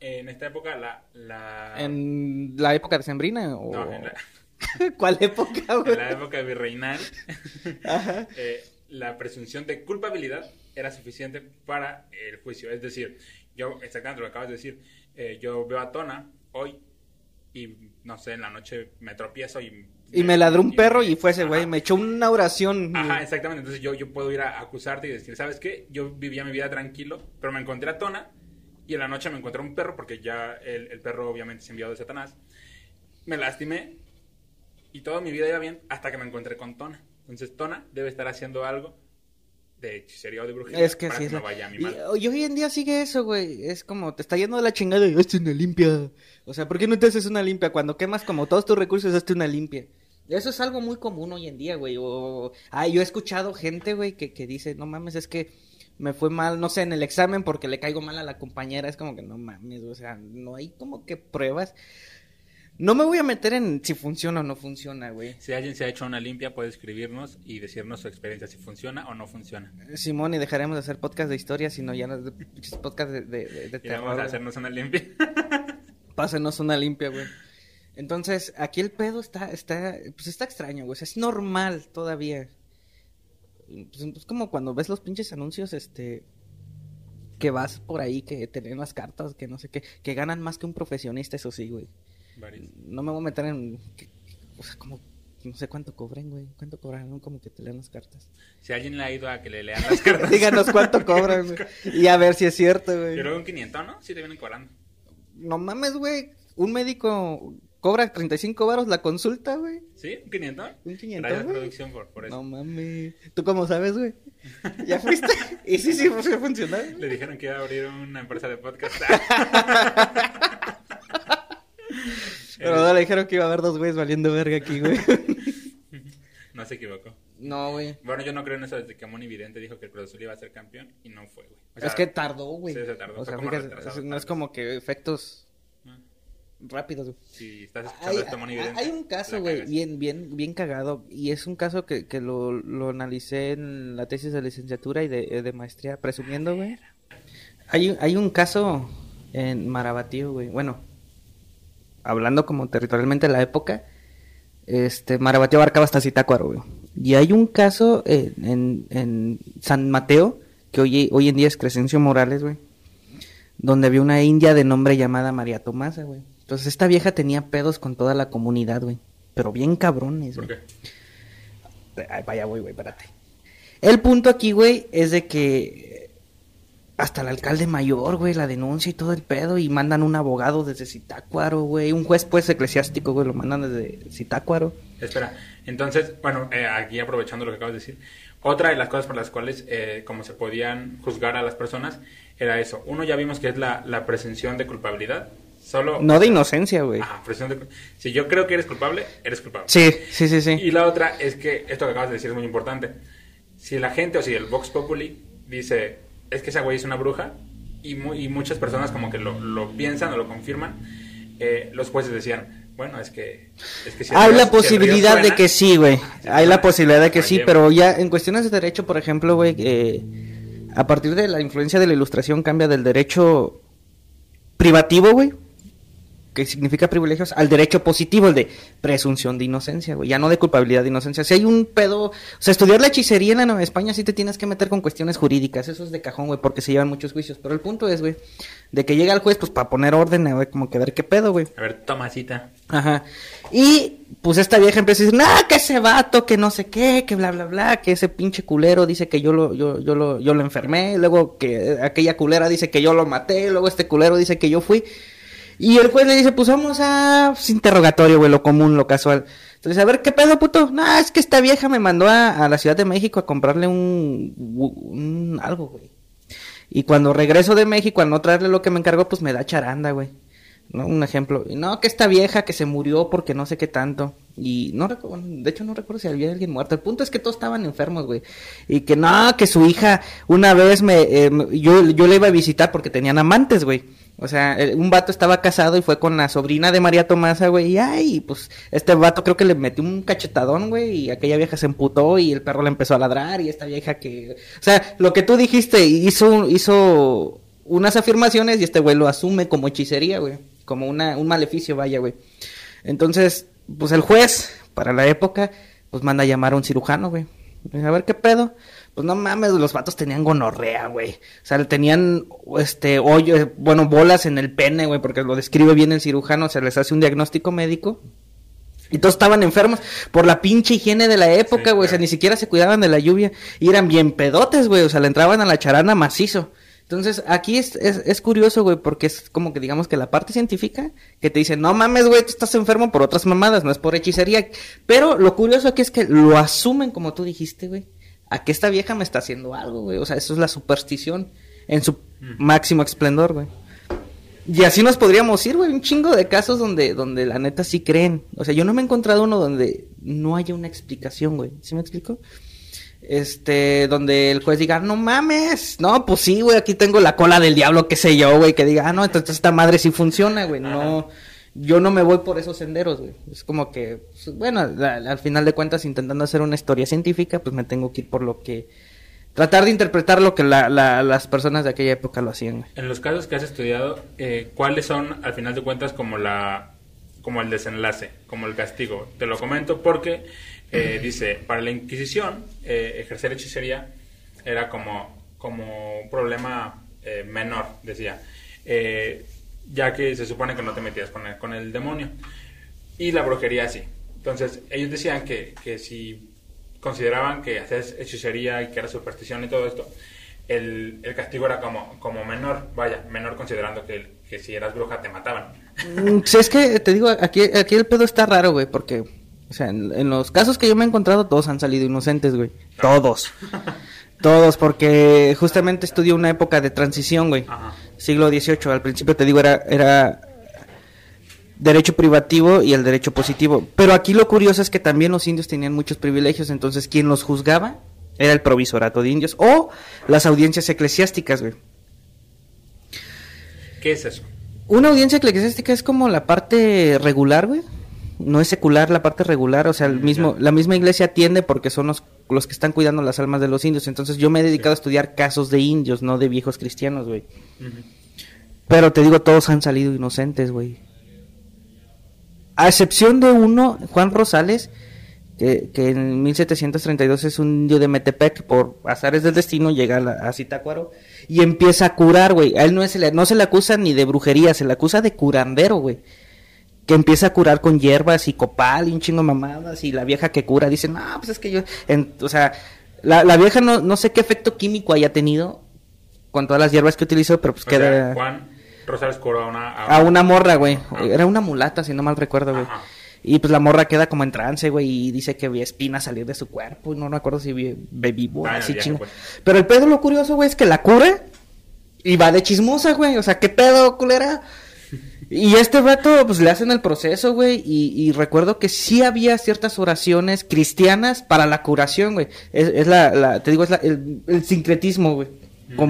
en esta época la... la... ¿En la época de Sembrina? O... No, en la, ¿Cuál época, güey? en la época virreinal, eh, la presunción de culpabilidad era suficiente para el juicio. Es decir, yo, exactamente lo que acabas de decir, eh, yo veo a Tona hoy y, no sé, en la noche me tropiezo y... Y me ladró un perro me- y fue ese güey, Ajá. me echó una oración. Ajá, exactamente. Entonces yo, yo puedo ir a acusarte y decir, ¿sabes qué? Yo vivía mi vida tranquilo, pero me encontré a Tona y en la noche me encontré un perro, porque ya el, el perro obviamente es enviado de Satanás. Me lastimé y toda mi vida iba bien hasta que me encontré con Tona. Entonces Tona debe estar haciendo algo de hechicería o de brujería Es que para sí. que no vaya a mi y hoy en día sigue eso, güey. Es como, te está yendo de la chingada y hazte una limpia. O sea, ¿por qué no te haces una limpia? Cuando quemas como todos tus recursos, hazte una limpia. Eso es algo muy común hoy en día, güey. O, ah, yo he escuchado gente, güey, que, que dice, no mames, es que me fue mal, no sé, en el examen porque le caigo mal a la compañera. Es como que no mames, o sea, no hay como que pruebas. No me voy a meter en si funciona o no funciona, güey. Si alguien se ha hecho una limpia, puede escribirnos y decirnos su experiencia, si funciona o no funciona. Simón, y dejaremos de hacer podcast de historia, sino ya no de pinches podcast de, de, de, de terror, vamos a hacernos una limpia. Pásenos una limpia, güey. Entonces, aquí el pedo está, está, pues está extraño, güey. O sea, es normal todavía. Pues, es como cuando ves los pinches anuncios, este, que vas por ahí, que te leen las cartas, que no sé qué, que ganan más que un profesionista, eso sí, güey. Varios. No me voy a meter en, o sea, como, no sé cuánto cobren, güey. ¿Cuánto cobran? Como que te leen las cartas. Si alguien le ha ido a que le lean las cartas. Díganos cuánto cobran, güey. Y a ver si es cierto, güey. Yo creo que un 500, ¿no? Sí te vienen cobrando. No mames, güey. Un médico cobra 35 varos la consulta, güey. ¿Sí? ¿Un 500? Un 500, Gracias, producción, por, por eso. No mames. ¿Tú cómo sabes, güey? ¿Ya fuiste? y sí, sí, sí funcionó. Le dijeron que iba a abrir una empresa de podcast. Pero no le dijeron que iba a haber dos güeyes valiendo verga aquí, güey. No se equivocó. No, güey. Bueno, yo no creo en eso desde que Moni Vidente dijo que el Cruz Azul iba a ser campeón y no fue, güey. O sea, es que tardó, güey. sí, se tardó, O fue sea, como fíjate, no es como que efectos ah, rápidos, güey. Si estás escuchando Hay, esto, Moni Vidente. hay un caso, güey, bien, bien, bien cagado. Y es un caso que, que lo, lo analicé en la tesis de licenciatura y de, de maestría, presumiendo, güey. Hay, un- hay un caso en Marabatío, güey. Bueno, hablando como territorialmente de la época, este, Marabatío abarcaba hasta Zitácuaro, güey. Y hay un caso en, en, en San Mateo, que hoy, hoy en día es Crescencio Morales, güey donde había una india de nombre llamada María Tomasa, güey. Entonces esta vieja tenía pedos con toda la comunidad, güey. Pero bien cabrones, ¿Por güey. qué? Ay, vaya, güey, güey, espérate. El punto aquí, güey, es de que hasta el alcalde mayor, güey, la denuncia y todo el pedo y mandan un abogado desde Zitácuaro, güey. Un juez, pues, eclesiástico, güey, lo mandan desde Zitácuaro. Espera, entonces, bueno, eh, aquí aprovechando lo que acabas de decir, otra de las cosas por las cuales, eh, como se podían juzgar a las personas, era eso. Uno ya vimos que es la, la presunción de culpabilidad. Solo. No de inocencia, güey. Ajá, de. Si yo creo que eres culpable, eres culpable. Sí, sí, sí, sí. Y la otra es que esto que acabas de decir es muy importante. Si la gente o si el Vox Populi dice, es que esa güey es una bruja, y, y muchas personas como que lo, lo piensan o lo confirman, eh, los jueces decían, Bueno, es que... Es que si Hay río- la si posibilidad de que sí, güey. si Hay la posibilidad de que sí, lleva. pero ya en cuestiones de derecho, por ejemplo, güey, eh, a partir de la influencia de la ilustración cambia del derecho privativo, güey, que significa privilegios, al derecho positivo, el de presunción de inocencia, güey, ya no de culpabilidad de inocencia. Si hay un pedo, o sea, estudiar la hechicería en la Nueva España sí te tienes que meter con cuestiones jurídicas, eso es de cajón, güey, porque se llevan muchos juicios, pero el punto es, güey, de que llega el juez, pues para poner orden, güey, como que ver qué pedo, güey. A ver, Tomasita. Ajá. Y pues esta vieja empieza a decir, nah, que ese vato, que no sé qué, que bla, bla, bla, que ese pinche culero dice que yo lo, yo, yo lo, yo lo enfermé, luego que aquella culera dice que yo lo maté, luego este culero dice que yo fui. Y el juez le dice, pues vamos a interrogatorio, güey, lo común, lo casual. Entonces, a ver, ¿qué pedo, puto? No, es que esta vieja me mandó a, la Ciudad de México a comprarle un, algo, güey. Y cuando regreso de México, al no traerle lo que me encargó, pues me da charanda, güey. ¿no? Un ejemplo. Y no, que esta vieja que se murió porque no sé qué tanto. Y no recuerdo, de hecho no recuerdo si había alguien muerto. El punto es que todos estaban enfermos, güey. Y que no, que su hija una vez me, eh, yo, yo le iba a visitar porque tenían amantes, güey. O sea, un vato estaba casado y fue con la sobrina de María Tomasa, güey. Y ay, pues este vato creo que le metió un cachetadón, güey. Y aquella vieja se emputó y el perro le empezó a ladrar. Y esta vieja que. O sea, lo que tú dijiste, hizo, hizo unas afirmaciones y este güey lo asume como hechicería, güey. Como una, un maleficio, vaya, güey. Entonces, pues el juez, para la época, pues manda a llamar a un cirujano, güey. A ver qué pedo. Pues no mames, los vatos tenían gonorrea, güey. O sea, tenían, este, hoyo, bueno, bolas en el pene, güey, porque lo describe bien el cirujano, se les hace un diagnóstico médico. Y todos estaban enfermos por la pinche higiene de la época, Sí, güey. O sea, ni siquiera se cuidaban de la lluvia. Y eran bien pedotes, güey. O sea, le entraban a la charana macizo. Entonces, aquí es, es, es curioso, güey, porque es como que digamos que la parte científica que te dice, no mames, güey, tú estás enfermo por otras mamadas, no es por hechicería. Pero lo curioso aquí es que lo asumen, como tú dijiste, güey, a que esta vieja me está haciendo algo, güey. O sea, eso es la superstición en su máximo esplendor, güey. Y así nos podríamos ir, güey, un chingo de casos donde, donde la neta sí creen. O sea, yo no me he encontrado uno donde no haya una explicación, güey. ¿Sí me explico? Este, donde el juez diga, no mames, no, pues sí, güey, aquí tengo la cola del diablo, qué sé yo, güey, que diga, ah, no, entonces esta madre sí funciona, güey, no, yo no me voy por esos senderos, güey. Es como que, pues, bueno, la- al final de cuentas, intentando hacer una historia científica, pues me tengo que ir por lo que, tratar de interpretar lo que la, la- las personas de aquella época lo hacían, güey. En los casos que has estudiado, eh, ¿cuáles son, al final de cuentas, como la como el desenlace, como el castigo? Te lo comento porque eh, dice, para la Inquisición, eh, ejercer hechicería era como, como un problema eh, menor, decía, eh, ya que se supone que no te metías con el, con el demonio. Y la brujería sí. Entonces, ellos decían que, que si consideraban que hacías hechicería y que era superstición y todo esto, el, el castigo era como, como menor, vaya, menor considerando que, que si eras bruja te mataban. Mm, Sí, es que te digo, aquí, aquí el pedo está raro, güey, porque, o sea, en, en los casos que yo me he encontrado, todos han salido inocentes, güey. Todos. Todos, porque justamente estudié una época de transición, güey. Ajá. Siglo XVIII, al principio te digo, era, era derecho privativo y el derecho positivo. Pero aquí lo curioso es que también los indios tenían muchos privilegios, entonces quien los juzgaba era el provisorato de indios o las audiencias eclesiásticas, güey. ¿Qué es eso? Una audiencia eclesiástica es como la parte regular, güey. No es secular la parte regular, o sea, el mismo, la misma iglesia atiende porque son los, los que están cuidando las almas de los indios. Entonces yo me he dedicado a estudiar casos de indios, no de viejos cristianos, güey. Pero te digo, todos han salido inocentes, güey. A excepción de uno, Juan Rosales, que, que en 1732 es un indio de Metepec, por azares del destino, llega a, la- a Zitácuaro y empieza a curar, güey. A él no, se le, no se le acusa ni de brujería, se le acusa de curandero, güey. Que empieza a curar con hierbas y copal y un chingo de mamadas. Y la vieja que cura dice, no, pues es que yo. en- o sea, la, la vieja no, no sé qué efecto químico haya tenido con todas las hierbas que utilizó, pero pues O queda. sea, Juan Rosales curó a una... A una morra, güey. Ajá. Era una mulata, si no mal recuerdo, güey. Ajá. Y pues la morra queda como en trance, güey, y dice que vi espinas salir de su cuerpo. Y no me acuerdo si vi boy, Ah, así chingo. pues. Pero el pedo lo curioso, güey, es que la cura y va de chismosa, güey. O sea, ¿qué pedo, culera? Y este vato, pues le hacen el proceso, güey. Y, y recuerdo que sí había ciertas oraciones cristianas para la curación, güey. Es, es la, la- te digo, es la- el, el sincretismo, güey.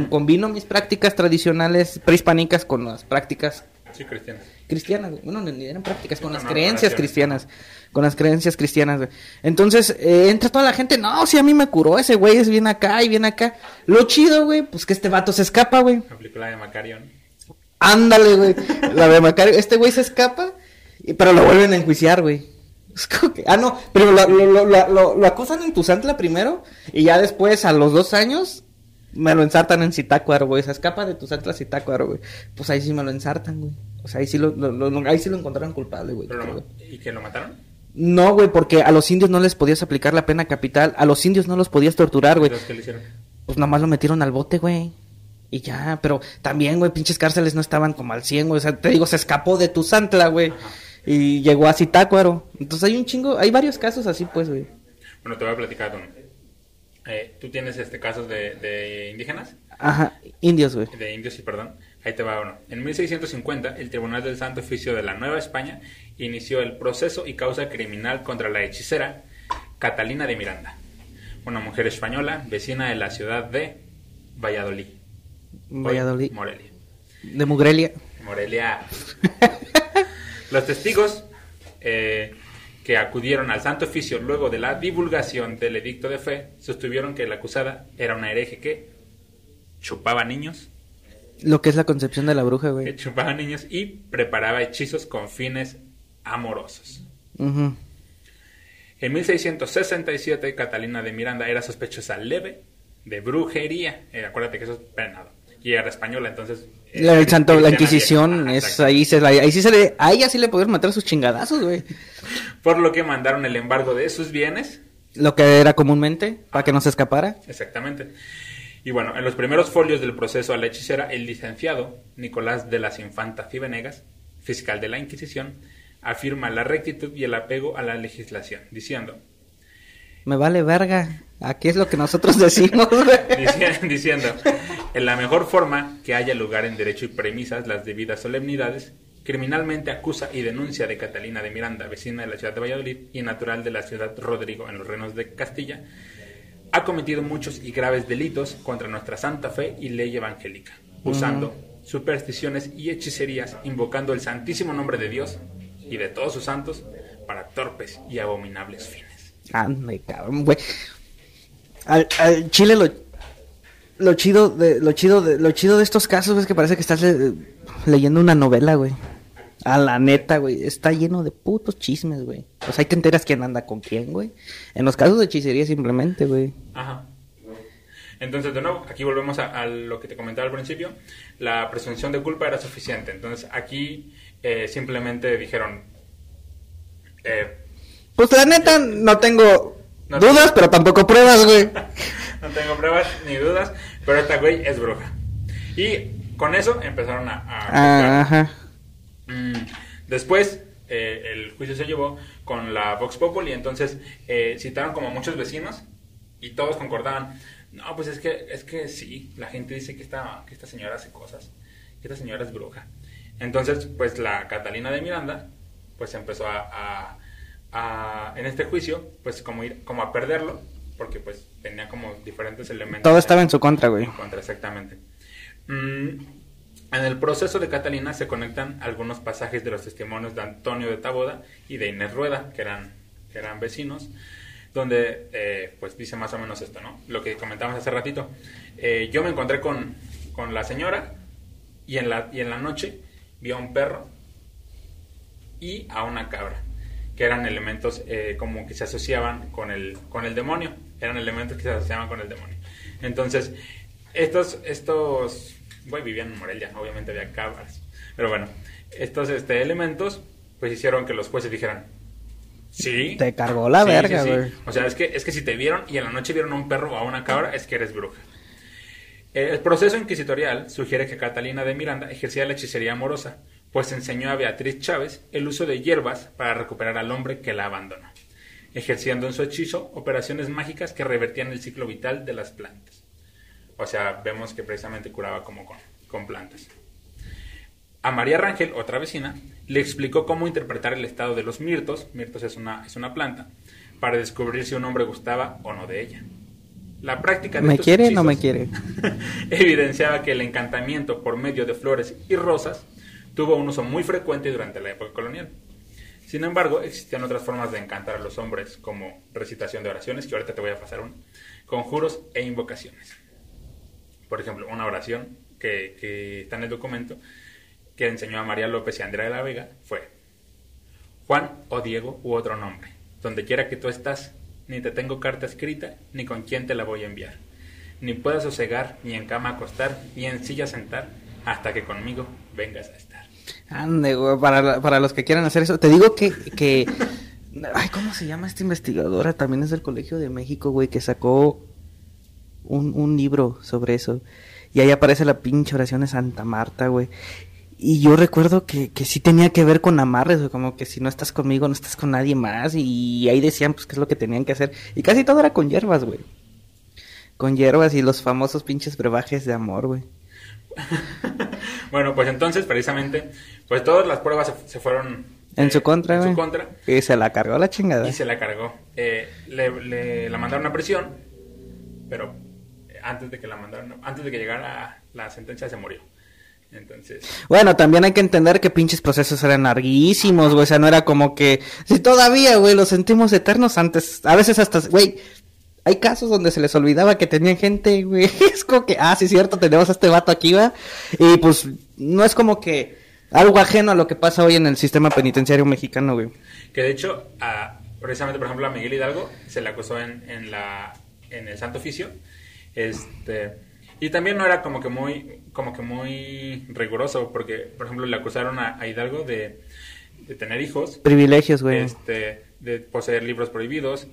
Combino mis prácticas tradicionales prehispánicas con las prácticas Sí, cristianas. Cristianas, güey. Bueno, ni eran prácticas, con las creencias cristianas. Con las creencias cristianas, güey. Entonces, eh, entra toda la gente, no, sí, a mí me curó, ese güey es bien acá y bien acá. Lo chido, güey, pues que este vato se escapa, güey. Aplicó la de Macarion. Ándale, güey. La de Macario. Este güey se escapa, y- pero lo vuelven a enjuiciar, güey. Que- ah, no, pero lo, lo, lo, lo, acusan en Tuzantla primero, y ya después, a los dos años, me lo ensartan en Zitácuaro, güey. Se escapa de Tuzantla a Zitácuaro, güey. Pues ahí sí me lo ensartan, güey. O sea, ahí sí lo, ahí sí lo encontraron culpable, güey. ¿Y que lo mataron? No, güey, porque a los indios no les podías aplicar la pena capital. A los indios no los podías torturar, güey. ¿qué le hicieron? Pues nomás lo metieron al bote, güey. Y ya, pero también, güey, pinches cárceles no estaban como al 100, güey. O sea, te digo, se escapó de tu Santla, güey. Y llegó a Zitácuaro. Entonces hay un chingo, hay varios casos así, pues, güey. Bueno, te voy a platicar uno. Eh, ¿Tú tienes este casos de, de indígenas? Ajá, indios, güey. De indios, sí, perdón. Ahí te va uno. En 1650, el Tribunal del Santo Oficio de la Nueva España inició el proceso y causa criminal contra la hechicera Catalina de Miranda, una mujer española vecina de la ciudad de Valladolid. Valladolid. Morelia. De Mugrelia. Morelia. Los testigos eh, que acudieron al Santo Oficio luego de la divulgación del edicto de fe sostuvieron que la acusada era una hereje que chupaba niños, Lo que es la concepción de la bruja, que güey. chupaba niños y preparaba hechizos con fines amorosos. En 1667, Catalina de Miranda era sospechosa leve de brujería. Eh, acuérdate que eso es penado. Era española, entonces... eh, La, el santo, la Inquisición es ahí se ahí sí se le, a ella sí le pudieron matar sus chingadazos, güey. Por lo que mandaron el embargo de sus bienes Lo que era comúnmente, para que no se escapara. Exactamente. Y bueno, en los primeros folios del proceso a la hechicera, el licenciado Nicolás de las Infantas y Venegas, fiscal de la Inquisición, afirma la rectitud y el apego a la legislación, diciendo, Me vale verga. Aquí es lo que nosotros decimos, diciendo, en la mejor forma que haya lugar en derecho y premisas las debidas solemnidades, criminalmente acusa y denuncia de Catalina de Miranda, vecina de la ciudad de Valladolid y natural de la ciudad Rodrigo en los reinos de Castilla, ha cometido muchos y graves delitos contra nuestra santa fe y ley evangélica, usando supersticiones y hechicerías, invocando el santísimo nombre de Dios y de todos sus santos para torpes y abominables fines. Ande, cabrón, güey. Al, al Chile lo, lo chido de lo chido de lo chido de estos casos es que parece que estás le- leyendo una novela, güey. A la neta, güey, está lleno de putos chismes, güey. O sea, ahí te enteras quién anda con quién, güey. En los casos de hechicería simplemente, güey. Ajá. Entonces, de nuevo, aquí volvemos a, a lo que te comentaba al principio. La presunción de culpa era suficiente. Entonces, aquí eh, simplemente dijeron, eh, Pues la neta no tengo No dudas, pero tampoco pruebas, güey. no tengo pruebas ni dudas, pero esta güey es bruja. Y con eso empezaron a... a Ah, ajá. Mm, Después, eh, el juicio se llevó con la Vox Populi, entonces eh, citaron como muchos vecinos y todos concordaban. No, pues es que, es que sí, la gente dice que esta, que esta señora hace cosas, que esta señora es bruja. Entonces, pues la Catalina de Miranda, pues empezó a, a- a- en este juicio, pues como ir, como a perderlo, porque pues tenía como diferentes elementos. Todo estaba en su contra, güey. En contra, exactamente. Mm, en el proceso de Catalina se conectan algunos pasajes de los testimonios de Antonio de Taboda y de Inés Rueda, que eran, que eran vecinos, donde eh, pues dice más o menos esto, ¿no? Lo que comentamos hace ratito. Eh, yo me encontré con, con la señora y en la, y en la noche vi a un perro y a una cabra, que eran elementos eh, como que se asociaban con el, con el demonio, eran elementos que se asociaban con el demonio. Entonces, estos, estos, bueno, vivían en Morelia, obviamente había cabras, pero bueno, estos este, elementos pues hicieron que los jueces dijeran, sí. Te cargó la sí, verga, sí, sí. güey. O sea, es que, es que si te vieron y en la noche vieron a un perro o a una cabra, es que eres bruja. El proceso inquisitorial sugiere que Catalina de Miranda ejercía la hechicería amorosa, pues enseñó a Beatriz Chávez el uso de hierbas para recuperar al hombre que la abandonó, ejerciendo en su hechizo operaciones mágicas que revertían el ciclo vital de las plantas. O sea, vemos que precisamente curaba como con, con plantas. A María Rangel, otra vecina, le explicó cómo interpretar el estado de los mirtos, mirtos es una, es una planta, para descubrir si un hombre gustaba o no de ella. La práctica de ¿Me estos quiere o no me quiere? evidenciaba que el encantamiento por medio de flores y rosas tuvo un uso muy frecuente durante la época colonial. Sin embargo, existían otras formas de encantar a los hombres, como recitación de oraciones, que ahorita te voy a pasar uno, conjuros e invocaciones. Por ejemplo, una oración que, que está en el documento que enseñó a María López y Andrea de la Vega fue Juan o Diego u otro nombre, donde quiera que tú estás, ni te tengo carta escrita, ni con quién te la voy a enviar. Ni puedas sosegar, ni en cama acostar, ni en silla sentar, hasta que conmigo vengas a estar. Ande, güey, para, para los que quieran hacer eso. Te digo que, que... Ay, ¿cómo se llama esta investigadora? También es del Colegio de México, güey, que sacó un, un libro sobre eso. Y ahí aparece la pinche oración de Santa Marta, güey. Y yo recuerdo que, que sí tenía que ver con amarres, güey, como que si no estás conmigo, no estás con nadie más. Y ahí decían, pues, qué es lo que tenían que hacer. Y casi todo era con hierbas, güey. Con hierbas y los famosos pinches brebajes de amor, güey. bueno, pues entonces, precisamente, pues todas las pruebas se, se fueron... En eh, su contra, En su contra. Y se la cargó la chingada. Y se la cargó. Eh, le, le- la mandaron a prisión, pero eh, antes de que la mandaron, antes de que llegara la sentencia se murió. Entonces, Bueno, también hay que entender que pinches procesos eran larguísimos, güey. O sea, no era como que. Si todavía, güey, los sentimos eternos antes. A veces hasta. Güey, hay casos donde se les olvidaba que tenían gente, güey. Es como que, ah, sí, cierto, tenemos a este vato aquí, va. Y pues, no es como que. Algo ajeno a lo que pasa hoy en el sistema penitenciario mexicano, güey. que de hecho, a- precisamente, por ejemplo, a Miguel Hidalgo se le acusó en, en, la, en el Santo Oficio. Este, y también no era como que muy, como que muy riguroso, porque, por ejemplo, le acusaron a, a Hidalgo de, de tener hijos. Privilegios, güey. este, de poseer libros prohibidos.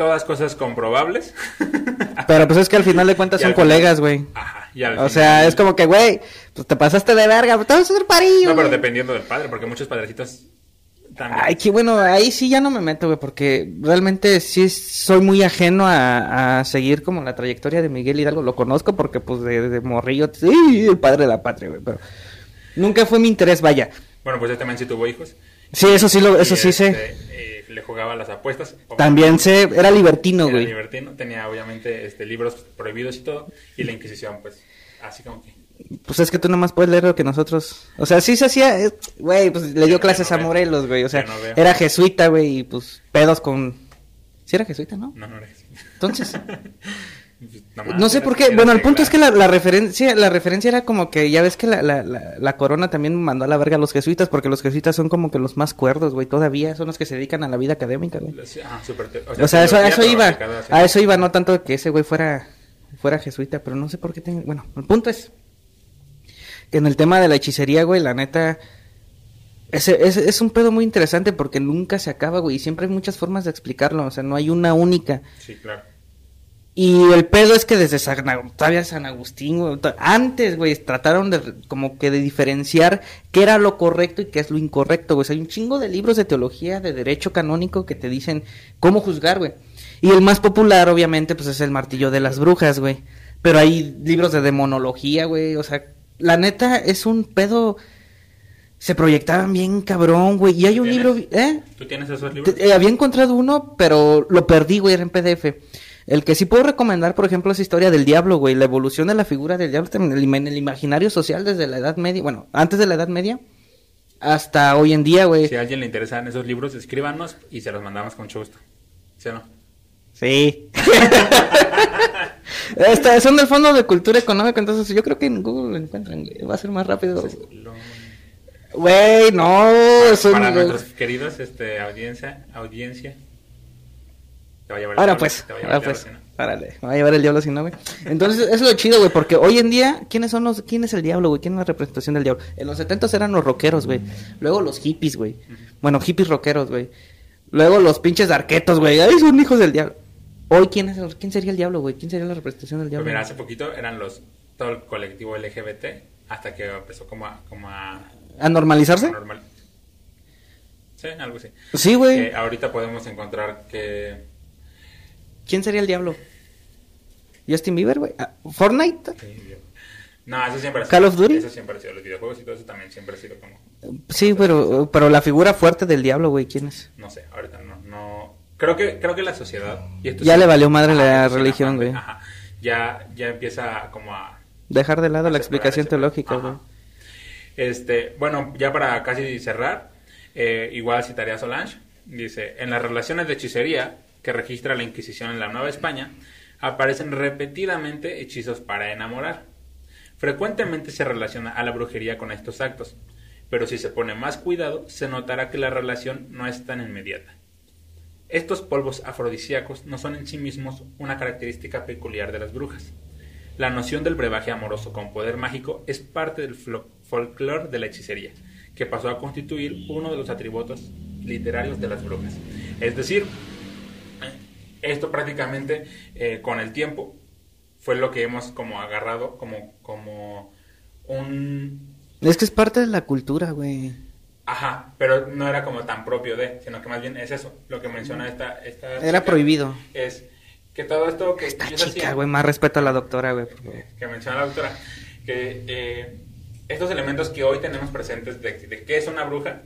Todas cosas comprobables. Pero pues es que al final de cuentas son final- colegas, güey. Ajá, O final- sea, es como que, güey, pues te pasaste de verga, te vas a hacer parillo. No, pero dependiendo del padre, porque muchos padrecitos también. Ay, qué bueno, ahí sí ya no me meto, güey, porque realmente sí soy muy ajeno a, a seguir como la trayectoria de Miguel Hidalgo. Lo conozco porque, pues, de, de morrillo, sí, el padre de la patria, güey, pero nunca fue mi interés, vaya. Bueno, pues él también sí tuvo hijos. Sí, eso sí, lo, eso Y, sí sé. este, jugaba a las apuestas. También sé, era libertino, Era güey. libertino, tenía obviamente este, libros prohibidos y todo. Y la Inquisición, pues, así como que. Pues es que tú nomás puedes leer lo que nosotros... O sea, sí se hacía... eh, Güey, pues le dio no clases a veo. Morelos, güey. O sea, no era jesuita, güey, y pues pedos con... Sí era jesuita, ¿no? No, no era así. Entonces... Nomás No sé por qué. Bueno, el punto es que la, la referencia, la referencia era como que ya ves que la, la, la, corona también mandó a la verga a los jesuitas, porque los jesuitas son como que los más cuerdos, güey, todavía son los que se dedican a la vida académica, güey. Ah, O sea, eso, a eso iba, a eso iba, no tanto que ese güey fuera, fuera jesuita, pero no sé por qué tengo, bueno, el punto es que en el tema de la hechicería, güey, la neta, ese, ese es un pedo muy interesante porque nunca se acaba, güey, y siempre hay muchas formas de explicarlo, o sea, no hay una única. Sí, claro. Y el pedo es que desde San, todavía San Agustín, güey, antes, güey, trataron de como que de diferenciar qué era lo correcto y qué es lo incorrecto, güey. O sea, hay un chingo de libros de teología, de derecho canónico que te dicen cómo juzgar, güey. Y el más popular, obviamente, pues es el martillo de las brujas, güey. Pero hay libros de demonología, güey. O sea, la neta es un pedo. Se proyectaban bien cabrón, güey. Y hay un ¿Tienes? libro, ¿eh? ¿Tú tienes esos libros? Eh, había encontrado uno, pero lo perdí, güey, era en PDF. El que sí puedo recomendar, por ejemplo, es Historia del Diablo, güey. La evolución de la figura del diablo en el, imaginario social desde la Edad Media, bueno, antes de la Edad Media hasta hoy en día, güey. Si a alguien le interesan esos libros, escríbanos y se los mandamos con mucho gusto. ¿Sí o no? Sí. Esta- son del Fondo de Cultura Económica, entonces yo creo que en Google lo encuentran, güey. Va a ser más rápido. Güey, no, son... Para nuestros queridos este, audiencia, audiencia. Te va a llevar el Ahora diablo, pues, te va a llevar ahora el pues, diablo, ¿sí, párale, me va a llevar el diablo si no, güey. Entonces, es lo chido, güey, porque hoy en día, ¿quiénes son los, quién es el diablo, güey? ¿Quién es la representación del diablo? En los 70 eran los rockeros, güey. Luego los hippies, güey. Bueno, hippies rockeros, güey. Luego los pinches arquetos, güey. Ay, son hijos del diablo. Hoy, ¿quién es el- quién sería el diablo, güey? ¿Quién sería la representación del Pues diablo? mira, hace poquito eran los todo el colectivo LGBT hasta que empezó como a, como a, ¿A normalizarse? a normal. Sí, algo así. Sí, güey. Eh, ahorita podemos encontrar que ¿Quién sería el diablo? ¿Justin Bieber, güey? Ah, ¿Fortnite? no, eso siempre ha sido. ¿Call of Duty? Eso siempre ha sido. Los videojuegos y todo eso también siempre ha sido como. Sí, pero, pero la figura fuerte del diablo, güey, ¿quién es? No sé, ahorita no. no creo, que, creo que la sociedad. y esto Ya sí- le valió madre la sí, religión, güey. Ajá, ya, ya empieza como a Dejar de lado la explicación teológica, güey. Este, bueno, ya para casi cerrar, eh, igual citaría a Solange. Dice, en las relaciones de hechicería que registra la Inquisición en la Nueva España, aparecen repetidamente hechizos para enamorar. Frecuentemente se relaciona a la brujería con estos actos, pero si se pone más cuidado, se notará que la relación no es tan inmediata. Estos polvos afrodisíacos no son en sí mismos una característica peculiar de las brujas. La noción del brebaje amoroso con poder mágico es parte del folclore de la hechicería, que pasó a constituir uno de los atributos literarios de las brujas. Es decir, esto prácticamente eh, con el tiempo fue lo que hemos como agarrado como, como un... Es que es parte de la cultura, güey. Ajá, pero no era como tan propio de, sino que más bien es eso, lo que menciona esta... esta era prohibido. Es que todo esto que... Esta chica, güey, más respeto a la doctora, güey. Que menciona la doctora, que eh, estos elementos que hoy tenemos presentes de, de qué es una bruja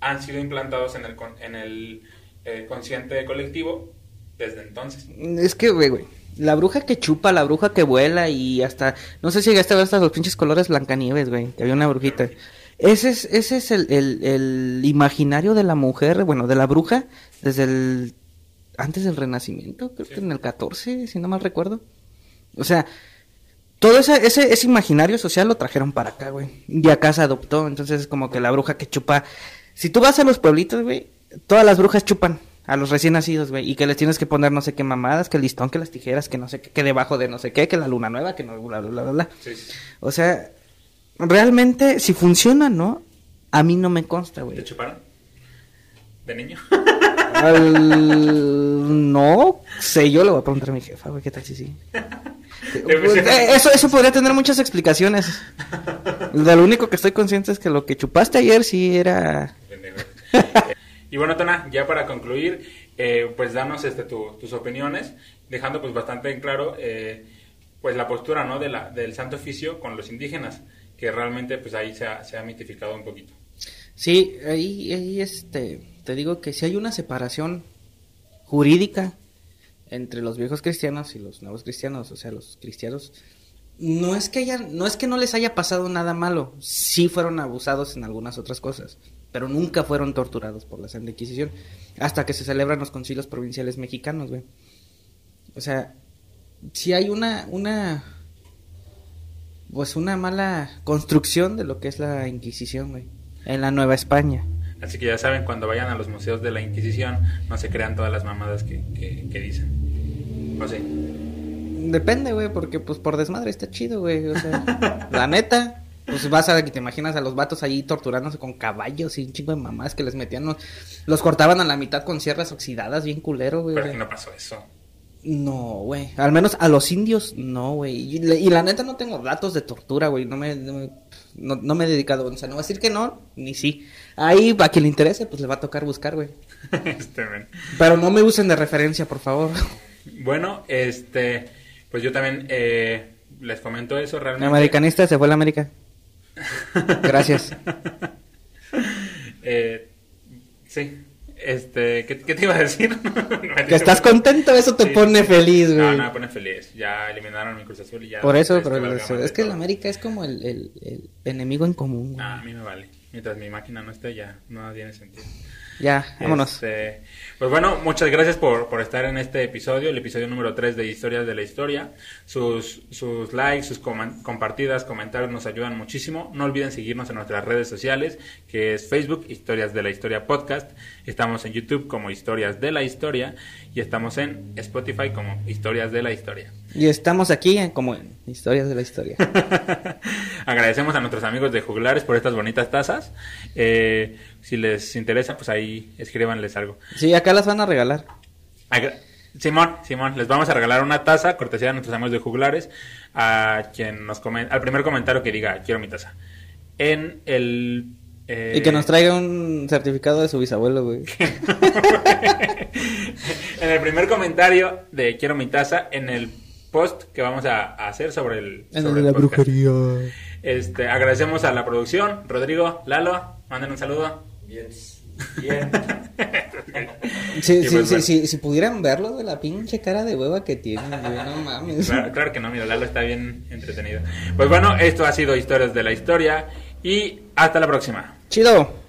han sido implantados en el, en el eh, consciente colectivo desde entonces. Es que, güey, güey. La bruja que chupa, la bruja que vuela y hasta... No sé si llegaste a ver hasta los pinches colores Blancanieves, güey. Que había una brujita. Ese es, ese es el, el, imaginario de la mujer, bueno, de la bruja, desde el... Antes del Renacimiento, creo que en el 14, si no mal recuerdo. O sea, todo ese, ese, ese imaginario social lo trajeron para acá, güey. Y acá se adoptó. Entonces es como que la bruja que chupa... Si tú vas a los pueblitos, güey, todas las brujas chupan a los recién nacidos, güey, y que les tienes que poner no sé qué mamadas, que el listón, que las tijeras, que no sé qué, que debajo de no sé qué, que la luna nueva, que no, bla, bla, bla, bla. O sea, realmente, si funciona, ¿no? A mí no me consta, güey. ¿Te chuparon? ¿De niño? no sé, yo le voy a preguntar a mi jefa, güey, ¿qué tal si sí? Eh, eso, eso podría tener muchas explicaciones. De lo único que estoy consciente es que lo que chupaste ayer sí era... Y bueno, Tana, ya para concluir, eh, pues danos este, tus opiniones, dejando pues bastante en claro eh, pues la postura ¿no? de la, del Santo Oficio con los indígenas, que realmente pues ahí se ha, se ha mitificado un poquito. Sí, ahí, ahí este, te digo que si hay una separación jurídica entre los viejos cristianos y los nuevos cristianos, o sea, los cristianos, no es que haya, no es que no les haya pasado nada malo, sí fueron abusados en algunas otras cosas pero nunca fueron torturados por la Santa Inquisición, hasta que se celebran los concilios provinciales mexicanos, güey. O sea, si hay una, una, pues una mala construcción de lo que es la Inquisición, güey, en la Nueva España. Así que ya saben, cuando vayan a los museos de la Inquisición, no se crean todas las mamadas que, que, dicen. ¿O sí? Depende, güey, porque pues por desmadre está chido, güey. O sea, la neta. Pues vas a que te imaginas a los vatos ahí torturándose con caballos y un chingo de mamás que les metían, los, cortaban a la mitad con sierras oxidadas, bien culero, güey. Pero no pasó eso. No, güey. Al menos a los indios, no, güey. Y, la neta no tengo datos de tortura, güey. No me, no me, he dedicado. O sea, no voy a decir que no, ni sí. Ahí, a quien le interese, pues le va a tocar buscar, güey. este, Pero no me usen de referencia, por favor. Bueno, este, pues yo también eh, les comento eso realmente. Americanista se fue a la América. Gracias. eh, sí. Este, ¿qué, te iba a decir? que estás contento, eso te pone feliz, güey. No, no me pone feliz. Ya eliminaron mi Cruz Azul y ya. Por eso, pero es, que el América es como el, el, enemigo en común. Ah, a mí me vale. Mientras mi máquina no esté, ya no tiene sentido. Ya, vámonos. Este, pues bueno, muchas gracias por, por, estar en este episodio, el episodio número 3 de Historias de la Historia. Sus, sus likes, sus compartidas, comentarios nos ayudan muchísimo. No olviden seguirnos en nuestras redes sociales, que es Facebook, Historias de la Historia Podcast. Estamos en YouTube como Historias de la Historia y estamos en Spotify como Historias de la Historia. Y estamos aquí como en Historias de la Historia. Agradecemos a nuestros amigos de Juglares por estas bonitas tazas. Eh, si les interesa, pues ahí escríbanles algo. Sí, acá las van a regalar. Simón, Simón, les vamos a regalar una taza, cortesía de nuestros amigos de juglares, a quien nos al primer comentario que diga, quiero mi taza. En el... Eh, y que nos traiga un certificado de su bisabuelo, güey. en el primer comentario de quiero mi taza, en el post que vamos a, hacer sobre el... Sobre la brujería. Este, agradecemos a la producción, Rodrigo, Lalo, manden un saludo. Bien. Bien. sí, sí, pues, sí, si pudieran verlo de la pinche cara de hueva que tiene, no mames. Claro, claro, que no, mira, Lalo está bien entretenido. Pues bueno, esto ha sido Historias de la Historia. Y hasta la próxima. Chido.